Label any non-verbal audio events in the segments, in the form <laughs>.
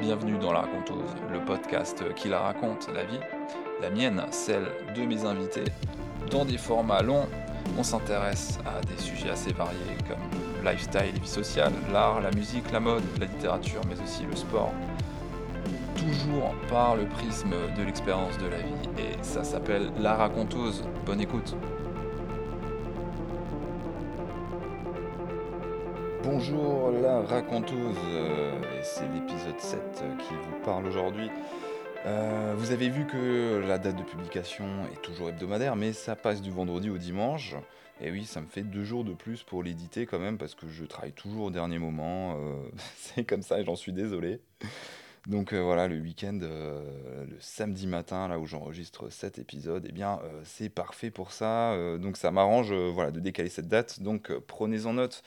Bienvenue dans La Raconteuse, le podcast qui la raconte, la vie, la mienne, celle de mes invités. Dans des formats longs, on s'intéresse à des sujets assez variés comme le lifestyle vie sociale, l'art, la musique, la mode, la littérature, mais aussi le sport. Toujours par le prisme de l'expérience de la vie, et ça s'appelle La Raconteuse. Bonne écoute! Bonjour la raconteuse, euh, c'est l'épisode 7 qui vous parle aujourd'hui. Euh, vous avez vu que la date de publication est toujours hebdomadaire, mais ça passe du vendredi au dimanche. Et oui, ça me fait deux jours de plus pour l'éditer quand même, parce que je travaille toujours au dernier moment. euh, <laughs> c'est comme ça et j'en suis désolé. Donc euh, voilà, le week-end, euh, le samedi matin, là où j'enregistre cet épisode, eh bien euh, c'est parfait pour ça. Euh, donc ça m'arrange euh, voilà, de décaler cette date. Donc euh, prenez en note.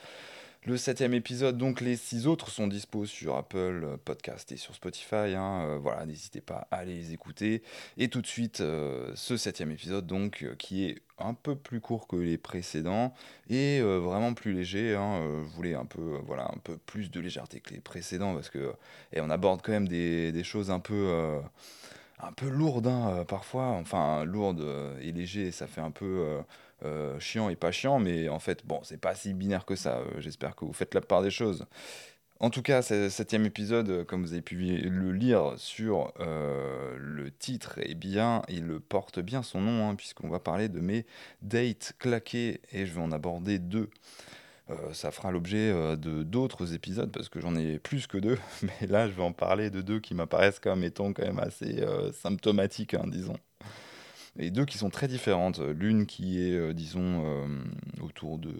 Le septième épisode, donc les six autres sont dispo sur Apple Podcast et sur Spotify. hein, euh, voilà, n'hésitez pas à les écouter. Et tout de suite, euh, ce septième épisode, donc, euh, qui est un peu plus court que les précédents et vraiment plus léger. hein, je voulais un peu, voilà, un peu plus de légèreté que les précédents parce que et on aborde quand même des, des choses un peu, un peu lourdes hein, parfois. Enfin, lourdes euh, et léger, ça fait un peu euh, chiant et pas chiant, mais en fait, bon, c'est pas si binaire que ça. Euh, J'espère que vous faites la part des choses. En tout cas, ce septième épisode, euh, comme vous avez pu le lire sur le titre, eh bien, il porte bien son nom, hein, puisqu'on va parler de mes dates claquées, et je vais en aborder deux. Ça fera l'objet de d'autres épisodes, parce que j'en ai plus que deux, <laughs> mais là, je vais en parler de deux qui m'apparaissent comme étant quand même assez symptomatiques, hein, disons. Et deux qui sont très différentes. L'une qui est, euh, disons, euh, autour de,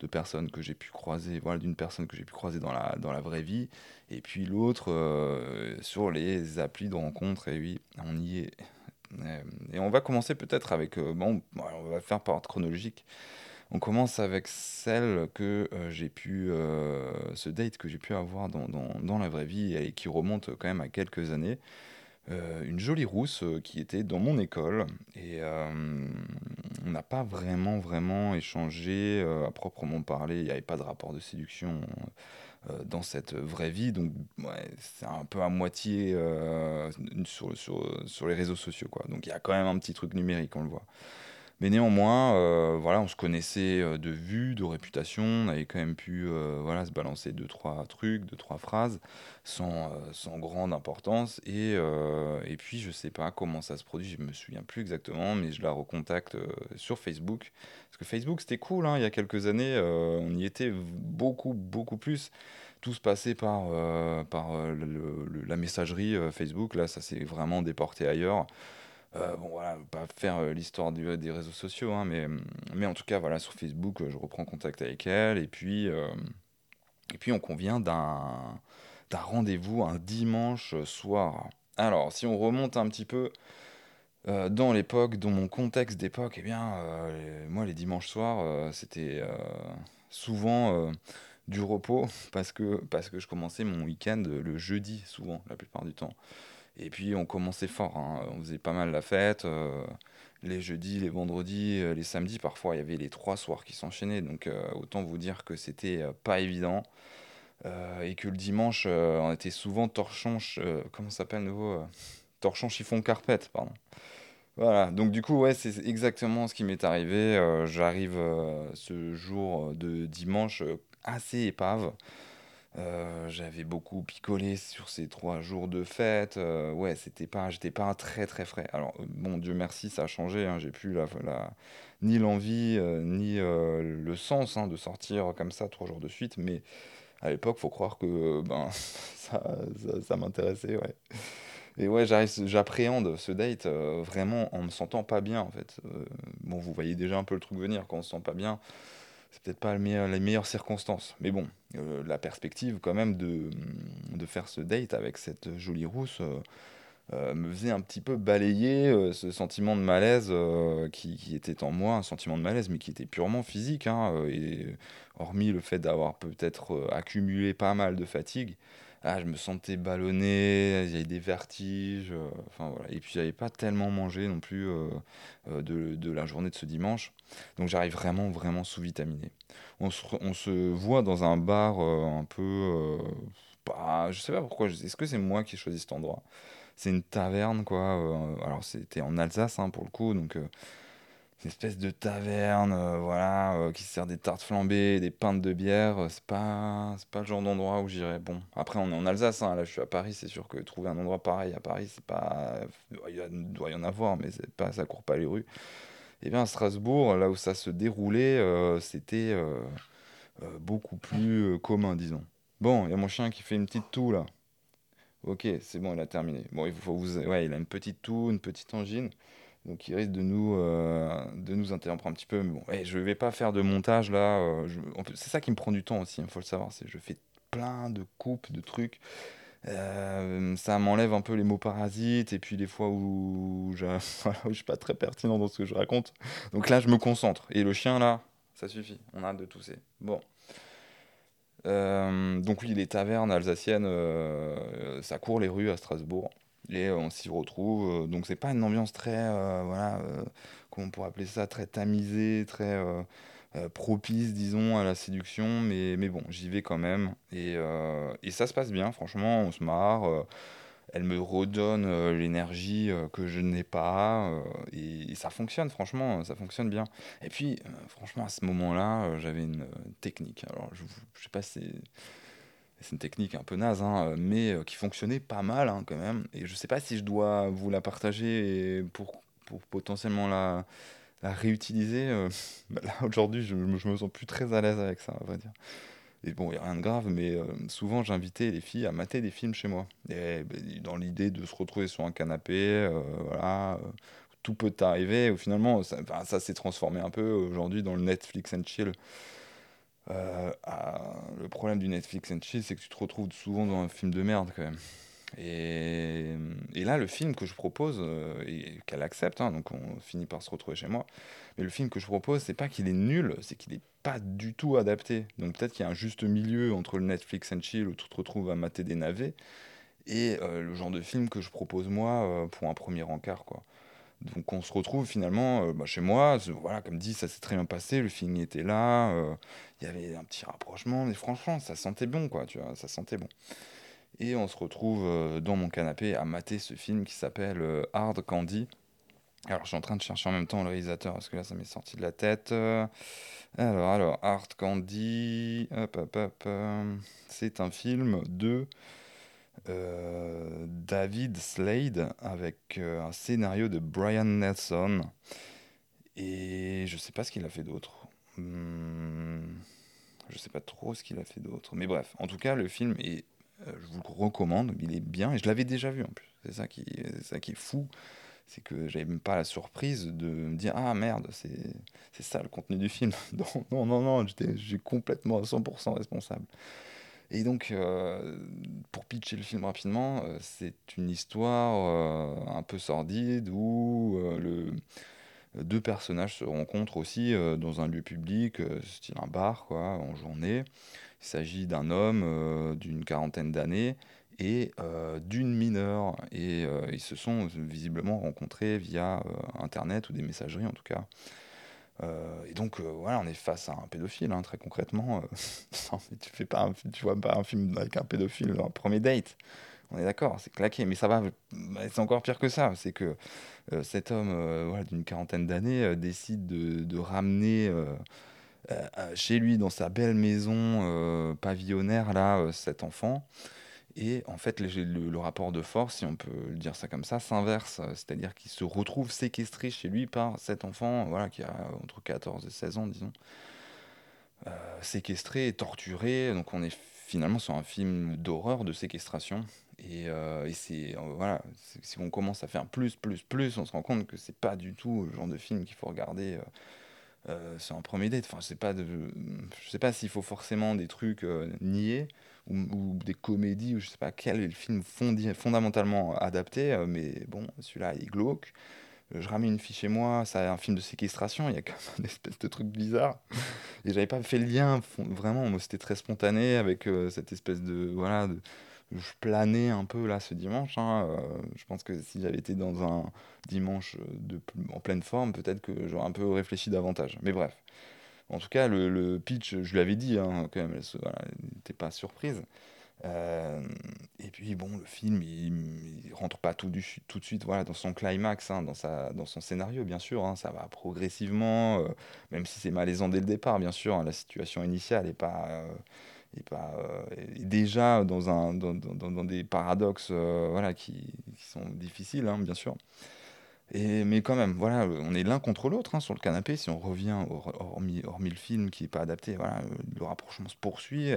de personnes que j'ai pu croiser, voilà, d'une personne que j'ai pu croiser dans la, dans la vraie vie, et puis l'autre euh, sur les applis de rencontres, et oui, on y est. Et on va commencer peut-être avec, bon, on va faire par ordre chronologique. On commence avec celle que j'ai pu, ce date que j'ai pu avoir dans, dans, dans la vraie vie et qui remonte quand même à quelques années. Euh, une jolie rousse euh, qui était dans mon école et euh, on n'a pas vraiment vraiment échangé à proprement parler, il n'y avait pas de rapport de séduction dans cette vraie vie, donc ouais, c'est un peu à moitié sur, sur, sur les réseaux sociaux quoi. Donc il y a quand même un petit truc numérique, on le voit. Mais néanmoins, euh, voilà, on se connaissait euh, de vue, de réputation, on avait quand même pu euh, voilà, se balancer deux, trois trucs, deux, trois phrases, sans, sans grande importance. Et, et puis, je sais pas comment ça se produit, je me souviens plus exactement, mais je la recontacte sur Facebook. Parce que Facebook, c'était cool, hein, il y a quelques années, on y était beaucoup, beaucoup plus. Tout se passait par, par la messagerie Facebook, là, ça s'est vraiment déporté ailleurs. Euh, bon voilà, pas faire euh, l'histoire des réseaux sociaux, hein, mais, mais en tout cas, voilà, sur Facebook, euh, je reprends contact avec elle, et puis, et puis on convient d'un rendez-vous un dimanche soir. Alors, si on remonte un petit peu dans l'époque, dans mon contexte d'époque, eh bien, moi, les dimanches soirs, c'était souvent du repos, <laughs> parce que, parce que je commençais mon week-end le jeudi, souvent, la plupart du temps. Et puis on commençait fort, hein. On faisait pas mal la fête. euh, les jeudis, les vendredis, euh, les samedis, parfois il y avait les trois soirs qui s'enchaînaient. Donc euh, autant vous dire que c'était pas évident. Et que le dimanche, on était souvent torchon, ch- comment s'appelle nouveau Torchon chiffon carpette, pardon. Voilà, donc du coup, ouais, c'est exactement ce qui m'est arrivé. J'arrive ce jour de dimanche assez épave. Euh, j'avais beaucoup picolé sur ces trois jours de fête. Euh, ouais, c'était pas, j'étais pas très très frais. Alors, euh, bon, Dieu merci, ça a changé. hein. J'ai plus la, la- ni l'envie ni le sens hein, de sortir comme ça trois jours de suite. Mais à l'époque, faut croire que ben <laughs> ça, ça, m'intéressait. Ouais. Et ouais, j'appréhende ce date vraiment en me sentant pas bien en fait. Bon, vous voyez déjà un peu le truc venir quand on se sent pas bien c'est peut-être pas les meilleures circonstances. Mais bon, euh, la perspective quand même de, de faire ce date avec cette jolie rousse euh, euh, me faisait un petit peu balayer ce sentiment de malaise qui, qui était en moi, un sentiment de malaise, mais qui était purement physique. hein, et hormis le fait d'avoir peut-être accumulé pas mal de fatigue, ah, je me sentais ballonné, il y avait des vertiges, enfin voilà. Et puis j'avais pas tellement mangé non plus de, de la journée de ce dimanche. Donc j'arrive vraiment, vraiment sous-vitaminé. On se, on se voit dans un bar un peu... pas, je sais pas pourquoi, est-ce que c'est moi qui ai choisi cet endroit? C'est une taverne, quoi. alors c'était en Alsace, hein, pour le coup, donc une espèce de taverne, euh, voilà, euh, qui sert des tartes flambées, des pintes de bière. euh, C'est pas, pas le genre d'endroit où j'irais. Bon, après, on est en Alsace, hein, là, je suis à Paris, c'est sûr que trouver un endroit pareil à Paris, c'est pas. Il doit y en avoir, mais c'est pas, ça court pas les rues. Et bien, à Strasbourg, là où ça se déroulait, euh, c'était euh, euh, beaucoup plus commun, disons. Bon, il y a mon chien qui fait une petite toux, là. Ok, c'est bon, il a terminé. Bon, il faut vous... Ouais, il a une petite toux, une petite angine. Donc il risque de nous, de nous interrompre un petit peu. Mais bon, eh, je vais pas faire de montage là. C'est ça qui me prend du temps aussi, il faut le savoir. Je fais plein de coupes, de trucs. Euh, ça m'enlève un peu les mots parasites et puis les fois où, je, <laughs> voilà, où je suis pas très pertinent dans ce que je raconte. Donc là, je me concentre. Et le chien là, ça suffit. On a hâte de tousser. Bon. Euh, donc oui, les tavernes alsaciennes, euh, ça court les rues à Strasbourg et on s'y retrouve. donc c'est pas une ambiance très, voilà, comment on pourrait appeler ça, très tamisée, très euh, propice, disons, à la séduction. Mais, mais bon, j'y vais quand même et, euh, et ça se passe bien. Franchement, on se marre. euh, elle me redonne l'énergie que je n'ai pas et, ça fonctionne. Franchement, ça fonctionne bien. Et puis, franchement, à ce moment-là, j'avais une technique. Alors, je, je sais pas si c'est une technique un peu naze, hein, mais qui fonctionnait pas mal hein, quand même. Et je sais pas si je dois vous la partager pour, pour potentiellement la, la réutiliser. euh, <laughs> bah là, aujourd'hui, je, je me sens plus très à l'aise avec ça, à vrai dire. Et bon, il n'y a rien de grave, mais euh, souvent j'invitais les filles à mater des films chez moi. Et, bah, dans l'idée de se retrouver sur un canapé, euh, voilà, tout peut arriver. Ou finalement, ça, s'est transformé un peu aujourd'hui dans le Netflix and chill. Ah, le problème du Netflix and chill, c'est que tu te retrouves souvent dans un film de merde quand même. Et, là, le film que je propose, euh, et qu'elle accepte, hein, donc on finit par se retrouver chez moi, mais le film que je propose, c'est pas qu'il est nul, c'est qu'il est pas du tout adapté. Donc peut-être qu'il y a un juste milieu entre le Netflix and chill où tu te retrouves à mater des navets et euh, le genre de film que je propose moi euh, pour un premier encart, quoi. Donc on se retrouve finalement bah, chez moi, voilà, comme dit, ça s'est très bien passé, le film était là, il y avait un petit rapprochement, mais franchement, ça sentait bon, quoi, tu vois, ça sentait bon. Et on se retrouve euh, dans mon canapé à mater ce film qui s'appelle euh, Hard Candy. Alors je suis en train de chercher en même temps le réalisateur, parce que là ça m'est sorti de la tête. Euh, alors, alors, Hard Candy, hop, hop, hop, c'est un film de David Slade avec un scénario de Brian Nelson. Et je sais pas ce qu'il a fait d'autre. Hmm, je sais pas trop ce qu'il a fait d'autre. Mais bref, en tout cas, le film est, je vous le recommande, il est bien. Et je l'avais déjà vu en plus. C'est ça qui, c'est ça qui est fou. C'est que j'avais même pas la surprise de me dire Ah merde, c'est, ça le contenu du film. <laughs> Non, non, non, non, j'étais, complètement à 100% responsable. Et donc, euh, pour pitcher le film rapidement, euh, c'est une histoire euh, un peu sordide où euh, le, deux personnages se rencontrent aussi euh, dans un lieu public, euh, style un bar, quoi, en journée. Il s'agit d'un homme euh, d'une quarantaine d'années et d'une mineure. Et ils se sont visiblement rencontrés via Internet ou des messageries en tout cas. Et donc, voilà, on est face à un pédophile, hein, très concrètement. <laughs> tu fais vois pas un film avec un pédophile, un premier date. On est d'accord, c'est claqué, mais ça va. C'est encore pire que ça. C'est que euh, cet homme, euh, voilà, d'une quarantaine d'années, euh, décide de, de ramener chez lui, dans sa belle maison pavillonnaire, là, cet enfant. Et en fait, le, rapport de force, si on peut le dire ça comme ça, s'inverse. C'est-à-dire qu'il se retrouve séquestré chez lui par cet enfant, voilà, qui a entre 14 et 16 ans, disons, séquestré torturé. Donc on est finalement sur un film d'horreur, de séquestration. Et, euh, et c'est, euh, voilà, si on commence à faire plus, plus, plus, on se rend compte que c'est pas du tout le genre de film qu'il faut regarder. euh, euh, sur un premier date. Enfin, je sais pas, je sais pas s'il faut forcément des trucs niais ou, des comédies ou je sais pas quel est le film fondamentalement adapté. mais bon, celui-là il est glauque. Je ramène une fille chez moi, c'est un film de séquestration, il y a quand même une espèce de truc bizarre. Et j'avais pas fait le lien, vraiment, c'était très spontané avec cette espèce de, voilà, de, je planais un peu là ce dimanche. hein, euh, je pense que si j'avais été dans un dimanche de, en pleine forme, peut-être que j'aurais un peu réfléchi davantage. Mais bref. En tout cas, le, pitch, je lui avais dit, hein, quand même, elle n'était pas surprise. Euh, et puis bon, le film, il, il rentre pas tout, du, tout de suite voilà, dans son climax, hein, dans, sa, dans son scénario, bien sûr. hein, ça va progressivement, euh, même si c'est malaisant dès le départ, bien sûr. hein, la situation initiale est pas, euh, est déjà dans, un, dans, dans- dans des paradoxes euh, voilà, qui, sont difficiles, hein, bien sûr. Et, mais quand même, voilà, on est l'un contre l'autre hein, sur le canapé. Si on revient, hor- hormis, hormis le film qui n'est pas adapté, voilà, le rapprochement se poursuit.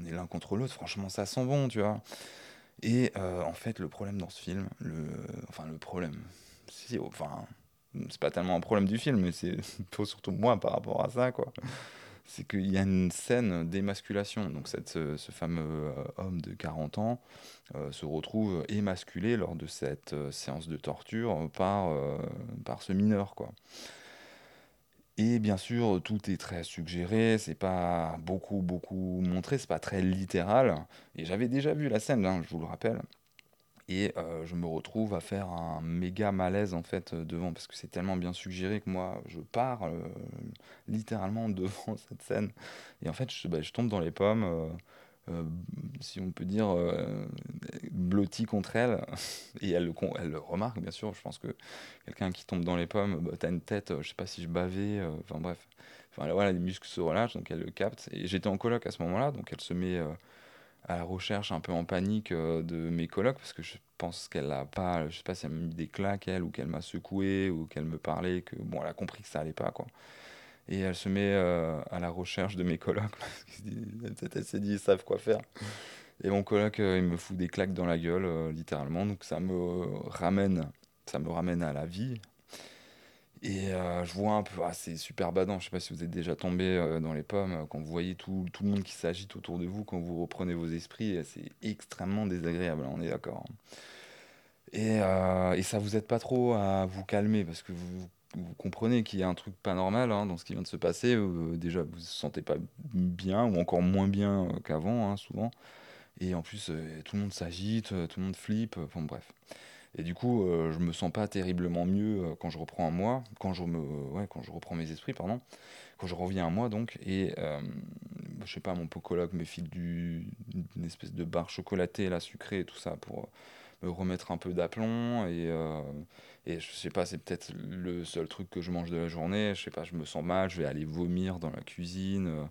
on est l'un contre l'autre. Franchement, ça sent bon, tu vois. Et euh, en fait, le problème dans ce film, le, enfin le problème, enfin, c'est pas tellement un problème du film, mais c'est <laughs> surtout moi par rapport à ça, quoi. C'est qu'il y a une scène d'émasculation. Donc ce, fameux euh, homme de 40 ans euh, se retrouve émasculé lors de cette euh, séance de torture par, ce mineur. Et bien sûr, tout est très suggéré, c'est pas beaucoup, beaucoup montré, c'est pas très littéral. Et j'avais déjà vu la scène, hein, je vous le rappelle. Et euh, je me retrouve à faire un méga malaise en fait euh, devant, parce que c'est tellement bien suggéré que moi, je pars euh, littéralement <laughs> devant cette scène. Et en fait, je, bah, je tombe dans les pommes, si on peut dire, blotti contre elle. <laughs> Et elle le, elle le remarque, bien sûr. Je pense que quelqu'un qui tombe dans les pommes, bah, t'as une tête, je sais pas si je bavais, enfin bref. Enfin là, voilà, les muscles se relâchent, donc elle le capte. Et j'étais en coloc à ce moment-là, donc elle se met à la recherche, un peu en panique euh, de mes colocs, parce que je pense qu'elle a pas, je sais pas si elle m'a mis des claques, elle, ou qu'elle m'a secoué, ou qu'elle me parlait, que bon, elle a compris que ça allait pas, quoi. Et elle se met euh, à la recherche de mes colocs, <laughs> parce qu'elle s'est dit, ils savent quoi faire. Et mon coloc, euh, il me fout des claques dans la gueule, littéralement, donc ça me ramène, ça me ramène à la vie. Et euh, je vois un peu, ah, c'est super badant, je sais pas si vous êtes déjà tombé euh, dans les pommes, euh, quand vous voyez tout, tout le monde qui s'agite autour de vous, quand vous reprenez vos esprits, c'est extrêmement désagréable, hein, on est d'accord. hein. Et, euh, et ça vous aide pas trop à vous calmer, parce que vous, comprenez qu'il y a un truc pas normal hein, dans ce qui vient de se passer. déjà, vous vous sentez pas bien, ou encore moins bien qu'avant, souvent. Et en plus, tout le monde s'agite, tout le monde flippe, enfin bref. Et du coup, euh, je me sens pas terriblement mieux euh, quand je reprends un mois, quand je me, ouais, quand je reprends mes esprits, pardon, quand je reviens à moi donc, et euh, je sais pas, mon pocologue me file du, une espèce de barre chocolatée, là, sucrée tout ça pour me remettre un peu d'aplomb et, euh, et je sais pas, c'est peut-être le seul truc que je mange de la journée, je sais pas, je me sens mal, je vais aller vomir dans la cuisine, euh,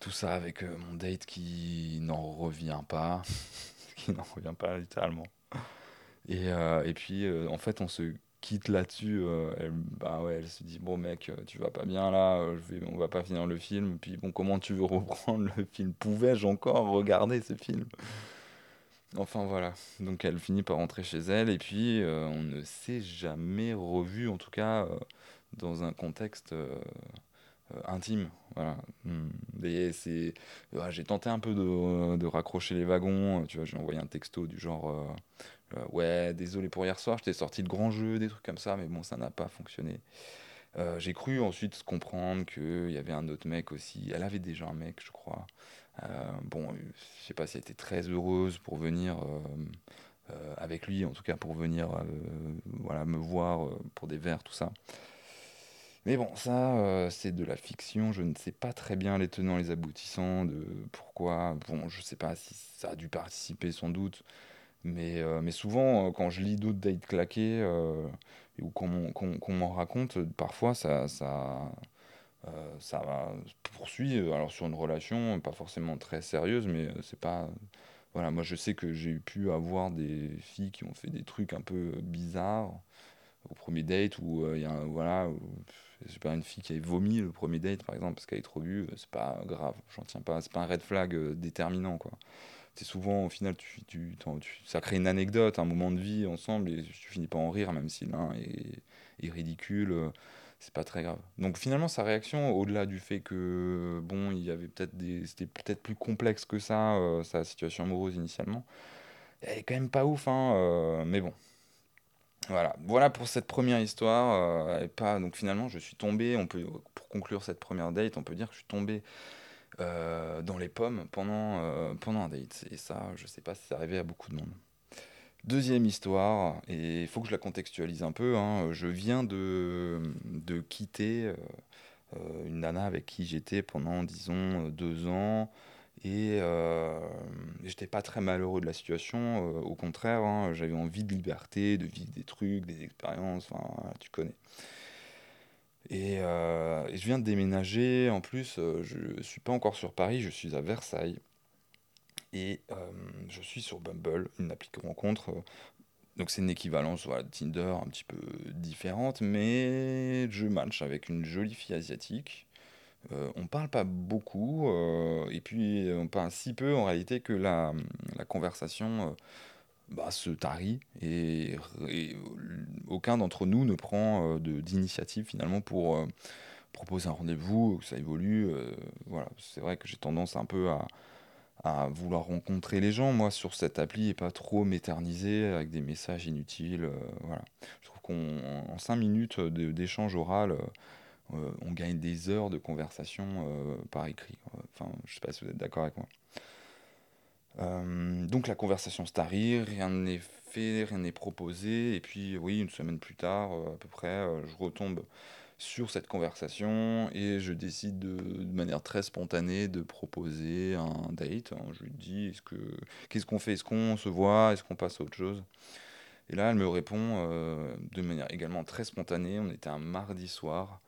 tout ça avec euh, mon date qui n'en revient pas, <laughs> qui n'en revient pas littéralement. Et, euh, et puis, euh, en fait, on se quitte là-dessus. euh, elle, bah ouais, elle se dit, bon mec, euh, tu vas pas bien là, je on va pas finir le film. Puis bon, comment tu veux <laughs> reprendre le film? Pouvais-je encore regarder ce film? Enfin voilà. Donc elle finit par rentrer chez elle et puis on ne s'est jamais revu, en tout cas dans un contexte intime. Voilà. Hmm. C'est, ouais, j'ai tenté un peu de, de raccrocher les wagons. Tu vois, j'ai envoyé un texto du genre. Euh, ouais, désolé pour hier soir, je t'ai sorti le grand jeu, des trucs comme ça, mais bon, ça n'a pas fonctionné. Euh, j'ai cru ensuite comprendre qu'il y avait un autre mec aussi. Elle avait déjà un mec, je crois. Euh, bon, je sais pas si elle était très heureuse pour venir avec lui, en tout cas pour venir voilà, me voir pour des verres, tout ça. Mais bon, ça, c'est de la fiction. Je ne sais pas très bien les tenants, les aboutissants de pourquoi. Bon, je sais pas si ça a dû participer sans doute. Mais, euh, mais souvent, euh, quand je lis d'autres dates claquées, euh, ou qu'on m'en raconte, parfois ça, ça, ça va- poursuit, alors sur une relation, pas forcément très sérieuse, mais c'est pas... Voilà, moi je sais que j'ai pu avoir des filles qui ont fait des trucs un peu bizarres au premier date, où il y a voilà, sais pas, une fille qui avait vomi le premier date par exemple, parce qu'elle est trop euh, c'est pas grave, j'en tiens pas, c'est pas un red flag déterminant quoi c'est souvent, au final, tu, tu, ça crée une anecdote, un moment de vie ensemble, et tu finis pas en rire, même si l'un est, est ridicule, euh, c'est pas très grave. Donc finalement, sa réaction, au-delà du fait que, bon, il y avait peut-être des, c'était peut-être plus complexe que ça, euh, sa situation amoureuse initialement, elle est quand même pas ouf, hein, euh, mais bon. Voilà, voilà pour cette première histoire. et pas, donc finalement, je suis tombé, on peut, pour conclure cette première date, on peut dire que je suis tombé dans les pommes pendant, pendant un date. Et ça, je sais pas si c'est arrivé à beaucoup de monde. Deuxième histoire, et il faut que je la contextualise un peu. Hein. Je viens de, de quitter une nana avec qui j'étais pendant, disons, deux ans. Et euh, j'étais pas très malheureux de la situation, euh, au contraire, hein, j'avais envie de liberté, de vivre des trucs, des expériences, enfin, tu connais. Euh, et, je viens de déménager, en plus, je suis pas encore sur Paris, je suis à Versailles. Et je suis sur Bumble, une appli de rencontre. donc c'est une équivalence voilà, de Tinder un petit peu différente, mais je match avec une jolie fille asiatique euh, on parle pas beaucoup, euh, et puis on parle si peu en réalité que la, la conversation euh, bah, se tarit, et, aucun d'entre nous ne prend d'initiative finalement pour proposer un rendez-vous, que ça évolue. voilà, c'est vrai que j'ai tendance un peu à, à vouloir rencontrer les gens, moi, sur cette appli, et pas trop m'éterniser avec des messages inutiles. voilà. Je trouve qu'en 5 minutes d'échange oral, euh, on gagne des heures de conversation euh, par écrit. Enfin, je sais pas si vous êtes d'accord avec moi. Euh, donc la conversation se rien n'est fait, rien n'est proposé, et puis oui, une semaine plus tard, à peu près, je retombe sur cette conversation et je décide de, manière très spontanée de proposer un date. Je lui dis est-ce que qu'est-ce qu'on fait? Est-ce qu'on se voit? Est-ce qu'on passe à autre chose? Et là, elle me répond de manière également très spontanée. On était un mardi soir.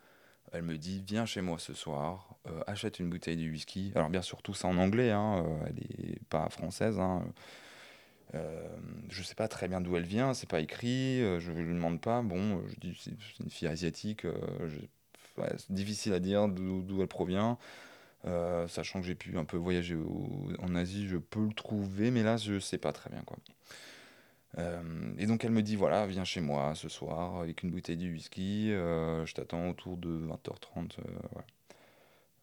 Elle me dit Viens chez moi ce soir, euh, achète une bouteille de whisky. Alors, bien sûr, tout ça en anglais, hein, euh, elle n'est pas française. Hein. Euh, je sais pas très bien d'où elle vient, c'est pas écrit, je ne lui demande pas. Bon, je dis c'est une fille asiatique, c'est difficile à dire d'où elle provient. sachant que j'ai pu un peu voyager en Asie, je peux le trouver, mais là, je sais pas très bien quoi. Euh, et donc elle me dit voilà, viens chez moi ce soir avec une bouteille de whisky, euh, je t'attends autour de 20h30.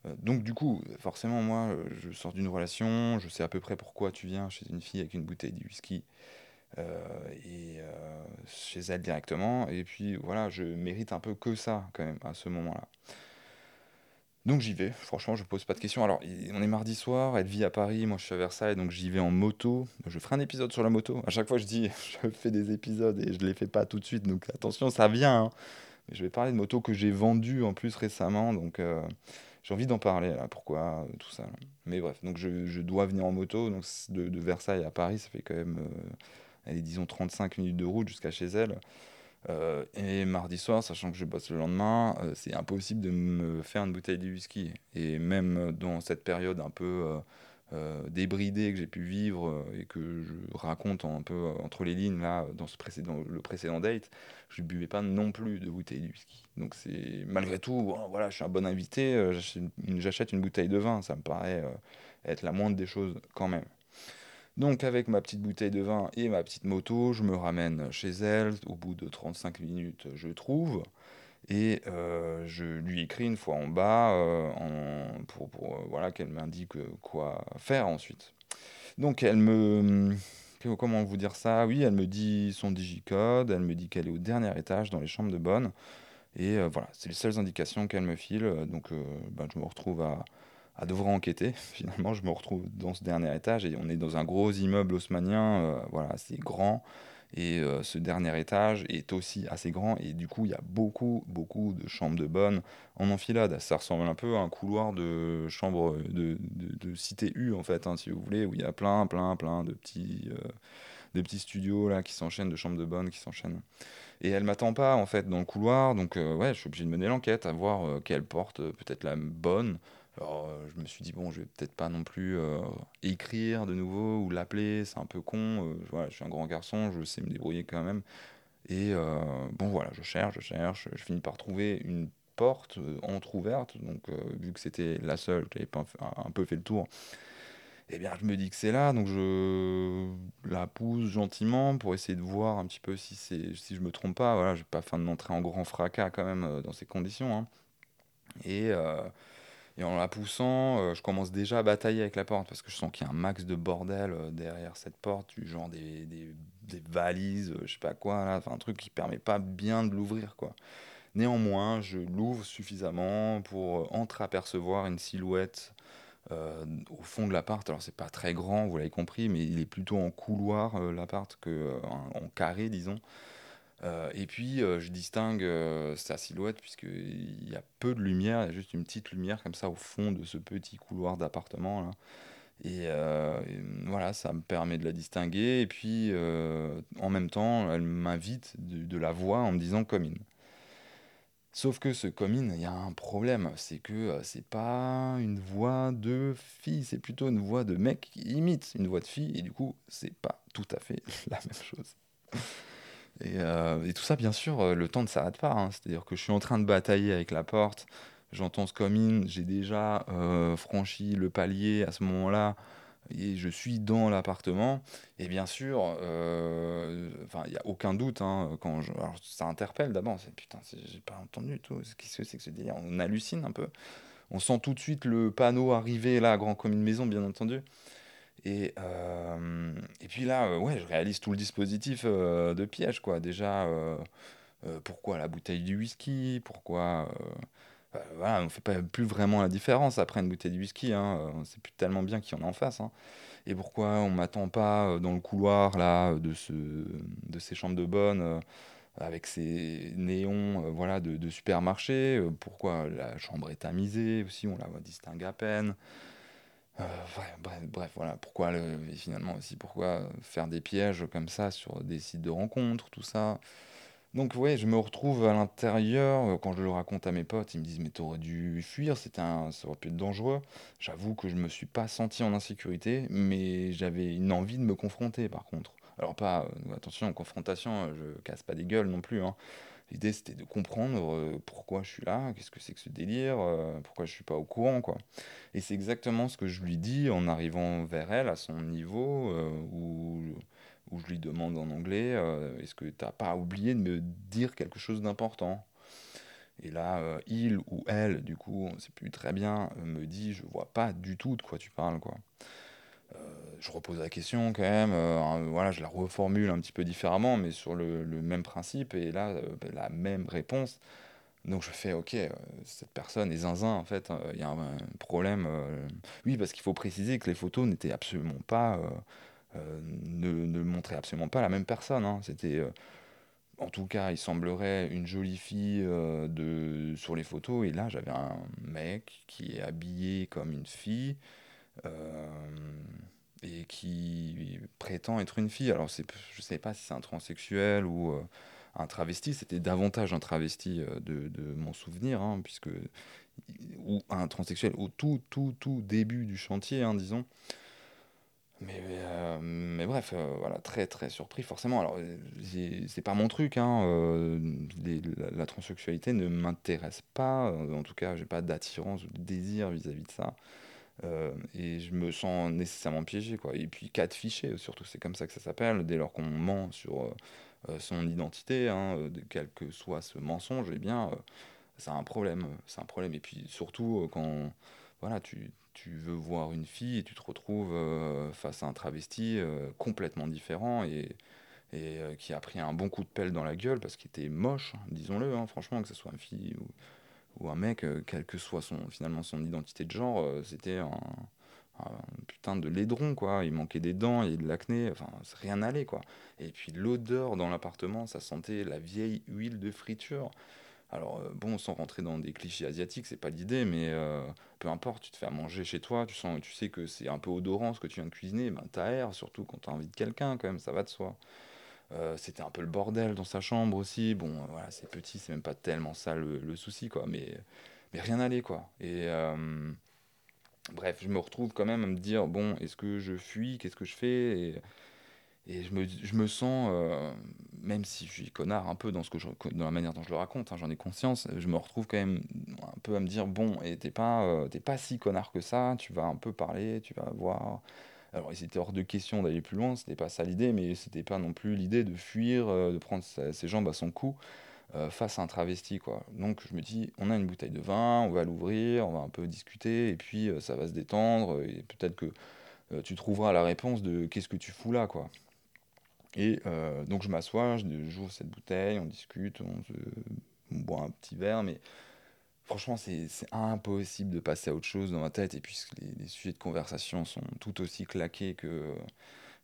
Euh, donc du coup, forcément moi, je sors d'une relation, je sais à peu près pourquoi tu viens chez une fille avec une bouteille de whisky et chez elle directement. Et puis voilà, je mérite un peu que ça quand même à ce moment-là. Donc j'y vais, franchement, je pose pas de questions. Alors, on est mardi soir, elle vit à Paris, moi je suis à Versailles, donc j'y vais en moto. Je ferai un épisode sur la moto. À chaque fois, je dis, <laughs> je fais des épisodes et je les fais pas tout de suite, donc attention, ça vient. Hein. Je vais parler de moto que j'ai vendue en plus récemment, donc euh, j'ai envie d'en parler là, pourquoi, euh, tout ça. Mais bref, donc je, dois venir en moto, donc de, Versailles à Paris, ça fait quand même, euh, allez, disons 35 minutes de route jusqu'à chez elle. Euh, et mardi soir, sachant que je bosse le lendemain, euh, c'est impossible de me faire une bouteille de whisky. Et même dans cette période un peu euh, débridée que j'ai pu vivre et que je raconte un peu entre les lignes là dans ce précédent, le précédent date, je ne buvais pas non plus de bouteille de whisky. Donc c'est malgré tout, voilà, je suis un bon invité, j'achète une bouteille de vin, ça me paraît être la moindre des choses quand même. Donc avec ma petite bouteille de vin et ma petite moto, je me ramène chez elle. Au bout de 35 minutes, je trouve. Et euh, je lui écris une fois en bas euh, pour, euh, voilà, qu'elle m'indique quoi faire ensuite. Donc elle me... Comment vous dire ça? Oui, elle me dit son digicode, elle me dit qu'elle est au dernier étage dans les chambres de bonne. Et voilà, c'est les seules indications qu'elle me file. Donc ben, je me retrouve à, à devoir enquêter. <laughs> Finalement, je me retrouve dans ce dernier étage et on est dans un gros immeuble haussmanien, euh, voilà, assez grand. Et euh, ce dernier étage est aussi assez grand et du coup il y a beaucoup beaucoup de chambres de bonne en enfilade. Ça ressemble un peu à un couloir de chambre de, de, cité U en fait, hein, si vous voulez, où il y a plein plein plein de petits euh, petits studios là qui s'enchaînent, de chambres de bonne qui s'enchaînent. Et elle m'attend pas en fait dans le couloir, donc ouais, je suis obligé de mener l'enquête, à voir quelle porte peut-être la bonne. Alors, euh, je me suis dit, bon, je vais peut-être pas non plus euh, écrire de nouveau ou l'appeler, c'est un peu con. Euh, voilà, je suis un grand garçon, je sais me débrouiller quand même. Et bon, voilà, je cherche, je cherche, je finis par trouver une porte entrouverte. Donc, vu que c'était la seule, j'avais un peu fait le tour. Eh bien, je me dis que c'est là, donc je la pousse gentiment pour essayer de voir un petit peu si, si je me trompe pas. Voilà, je n'ai pas faim d'entrer en grand fracas quand même dans ces conditions. Hein. Et et en la poussant, euh, je commence déjà à batailler avec la porte parce que je sens qu'il y a un max de bordel euh, derrière cette porte, du genre des, des, des valises, euh, je sais pas quoi, là, un truc qui permet pas bien de l'ouvrir, quoi. Néanmoins, je l'ouvre suffisamment pour entreapercevoir une silhouette au fond de l'appart. Alors c'est pas très grand, vous l'avez compris, mais il est plutôt en couloir l'appart que en, carré, disons. Et puis je distingue sa silhouette puisqu'il y a peu de lumière, il y a juste une petite lumière comme ça au fond de ce petit couloir d'appartement là. Et, voilà, ça me permet de la distinguer. Et puis, en même temps, elle m'invite de, la voix en me disant Comine. Sauf que ce Comine, il y a un problème. C'est que c'est pas une voix de fille, c'est plutôt une voix de mec qui imite une voix de fille. Et du coup, c'est pas tout à fait <laughs> la même chose. Et, tout ça, bien sûr, le temps ne s'arrête pas. Hein. C'est-à-dire que je suis en train de batailler avec la porte j'entends ce coming, j'ai déjà euh, franchi le palier à ce moment-là et je suis dans l'appartement. Et bien sûr, euh, il n'y a aucun doute, hein, quand alors, ça interpelle d'abord, c'est putain, j'ai pas entendu tout, qu'est-ce que c'est que ce délire? On hallucine un peu. On sent tout de suite le panneau arriver là, grand comme une maison, bien entendu. Et, euh, et puis là, ouais, je réalise tout le dispositif de piège, quoi. Déjà, pourquoi la bouteille du whisky? Pourquoi euh, voilà, on fait pas plus vraiment la différence après une bouteille de whisky. Hein, euh, on sait plus tellement bien qui en a en face. Hein. Et pourquoi on m'attend pas euh, dans le couloir là de, ce, de ces chambres de bonne avec ces néons voilà, de, supermarché? Pourquoi la chambre est tamisée aussi? On la distingue à peine. Bref, bref, voilà. Pourquoi finalement aussi pourquoi faire des pièges comme ça sur des sites de rencontres, tout ça? Donc ouais, je me retrouve à l'intérieur, euh, quand je le raconte à mes potes, ils me disent: «Mais t'aurais dû fuir, c'était un ça aurait pu être dangereux». J'avoue que je me suis pas senti en insécurité, mais j'avais une envie de me confronter par contre. Alors pas, euh, attention, en confrontation, euh, je casse pas des gueules non plus, hein. L'idée c'était de comprendre, pourquoi je suis là, qu'est-ce que c'est que ce délire, pourquoi je suis pas au courant, quoi. Et c'est exactement ce que je lui dis en arrivant vers elle à son niveau, où où je lui demande en anglais euh, est-ce que tu n'as pas oublié de me dire quelque chose d'important? Et là, euh, il ou elle, du coup, on ne sait plus très bien, euh, me dit je vois pas du tout de quoi tu parles. quoi. Je repose la question quand même, voilà, je la reformule un petit peu différemment, mais sur le, même principe, et là, ben, la même réponse. Donc je fais, ok, cette personne est zinzin, en fait, il y a un, problème. oui, parce qu'il faut préciser que les photos n'étaient absolument pas euh, ne, montrait absolument pas la même personne. Hein. C'était, euh, en tout cas, il semblerait une jolie fille euh, de, sur les photos, et là j'avais un mec qui est habillé comme une fille et qui prétend être une fille. Alors, je ne sais pas si c'est un transsexuel ou un travesti, c'était davantage un travesti de, de mon souvenir, hein, puisque ou un transsexuel au tout, tout, tout début du chantier, hein, disons. Mais, euh, mais bref, euh, voilà, très très surpris forcément. Alors, c'est pas mon truc, hein, euh, la, transsexualité ne m'intéresse pas, en tout cas, j'ai pas d'attirance ou de désir vis-à-vis de ça. Et je me sens nécessairement piégé, quoi. Et puis, quatre fichés, surtout, c'est comme ça que ça s'appelle, dès lors qu'on ment sur son identité, hein, quel que soit ce mensonge, eh bien, c'est un problème, c'est un problème. Et puis, surtout, quand voilà, tu, tu veux voir une fille et tu te retrouves euh, face à un travesti euh, complètement différent et, et euh, qui a pris un bon coup de pelle dans la gueule parce qu'il était moche, disons-le, hein, franchement, que ce soit une fille ou, ou un mec, quelle que soit son, finalement son identité de genre, c'était un, putain de laidron, quoi. Il manquait des dents, il y de l'acné, enfin, rien n'allait, quoi. Et puis l'odeur dans l'appartement, ça sentait la vieille huile de friture. Alors, euh, bon, sans rentrer dans des clichés asiatiques, c'est pas l'idée, mais euh, peu importe, tu te fais à manger chez toi, tu, sens, tu sais que c'est un peu odorant ce que tu viens de cuisiner, ben t'aères, surtout quand t'as envie de quelqu'un, quand même, ça va de soi. Euh, c'était un peu le bordel dans sa chambre aussi. Bon, voilà, c'est petit, c'est même pas tellement ça le, souci, quoi. Mais, mais rien n'allait, quoi. Et bref, je me retrouve quand même à me dire bon, est-ce que je fuis? Qu'est-ce que je fais? Et je me, je me sens, euh, même si je suis connard un peu dans, ce que je, dans la manière dont je le raconte, hein, j'en ai conscience, je me retrouve quand même un peu à me dire bon, et t'es pas, euh, pas si connard que ça, tu vas un peu parler, tu vas voir. Alors, il était hors de question d'aller plus loin, c'était pas ça l'idée, mais c'était pas non plus l'idée de fuir, euh, de prendre ses jambes à son cou face à un travesti, quoi. Donc, je me dis, on a une bouteille de vin, on va l'ouvrir, on va un peu discuter, et puis ça va se détendre, et peut-être que tu trouveras la réponse de qu'est-ce que tu fous là, quoi? Et euh, donc je m'assois, j'ouvre cette bouteille, on discute, on, boit un petit verre, mais franchement, c'est impossible de passer à autre chose dans ma tête. Et puisque les, sujets de conversation sont tout aussi claqués que,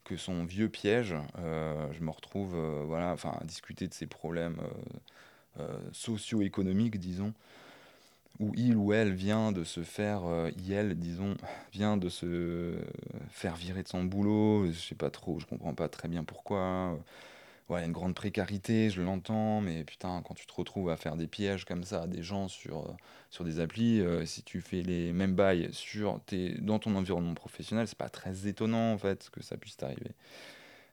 que son vieux piège, euh, je me retrouve euh, voilà, enfin, à discuter de ces problèmes socio-économiques, disons, où il ou elle vient de se faire, il, disons, vient de se faire virer de son boulot. Je sais pas trop, je comprends pas très bien pourquoi ouais, une grande précarité, je l'entends, mais putain, quand tu te retrouves à faire des pièges comme ça à des gens sur, euh, sur des applis, euh, si tu fais les mêmes bails sur tes, dans ton environnement professionnel, c'est pas très étonnant en fait que ça puisse t'arriver.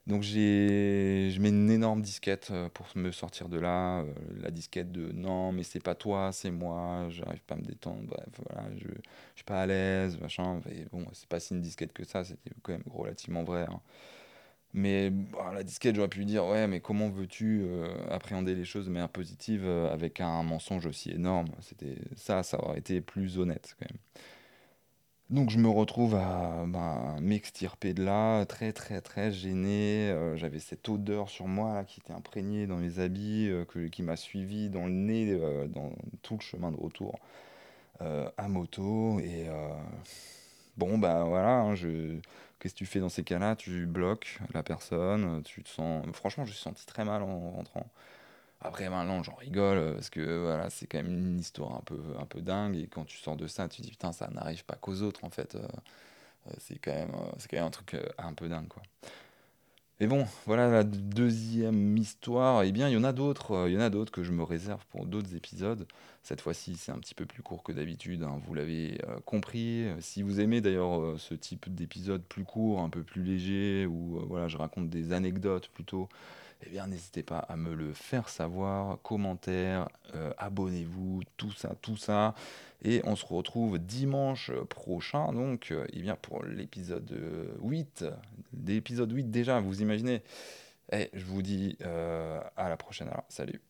Donc j'ai, je mets une énorme disquette euh, pour me sortir de là, la disquette de non mais c'est pas toi, c'est moi, j'arrive pas à me détendre, bref voilà, je, je suis pas à l'aise, machin, et bon c'est pas si une disquette que ça, c'était quand même relativement vrai. Hein. Mais bah, la disquette, j'aurais pu dire, ouais, mais comment veux-tu euh, appréhender les choses de manière positive euh, avec un mensonge aussi énorme? C'était ça, ça aurait été plus honnête quand même. Donc je me retrouve à bah, m'extirper de là, très très très gêné. Euh, j'avais cette odeur sur moi qui était imprégnée dans mes habits, que, qui m'a suivi dans le nez, dans tout le chemin de retour à moto. Et bon, bah voilà, hein, je Qu'est-ce que tu fais dans ces cas-là? Tu bloques la personne, tu te sens... Franchement, je me suis senti très mal en rentrant. Après, maintenant, j'en rigole, parce que voilà, c'est quand même une histoire un peu, un peu dingue, et quand tu sors de ça, tu te dis, putain, ça n'arrive pas qu'aux autres, en fait. Euh, euh, c'est quand, même, euh, quand même un truc un peu dingue, quoi. Et bon, voilà la deuxième histoire. Eh bien, il y en a d'autres. Euh, il y en a d'autres que je me réserve pour d'autres épisodes. Cette fois-ci, c'est un petit peu plus court que d'habitude. Hein, vous l'avez euh, compris. Si vous aimez d'ailleurs euh, ce type d'épisode plus court, un peu plus léger, où voilà, je raconte des anecdotes plutôt, eh bien, n'hésitez pas à me le faire savoir. Commentaires, abonnez-vous, tout ça, tout ça. Et on se retrouve dimanche prochain, donc, eh bien, pour l'épisode 8. L'épisode 8 déjà, vous imaginez. Et je vous dis à la prochaine alors. Salut.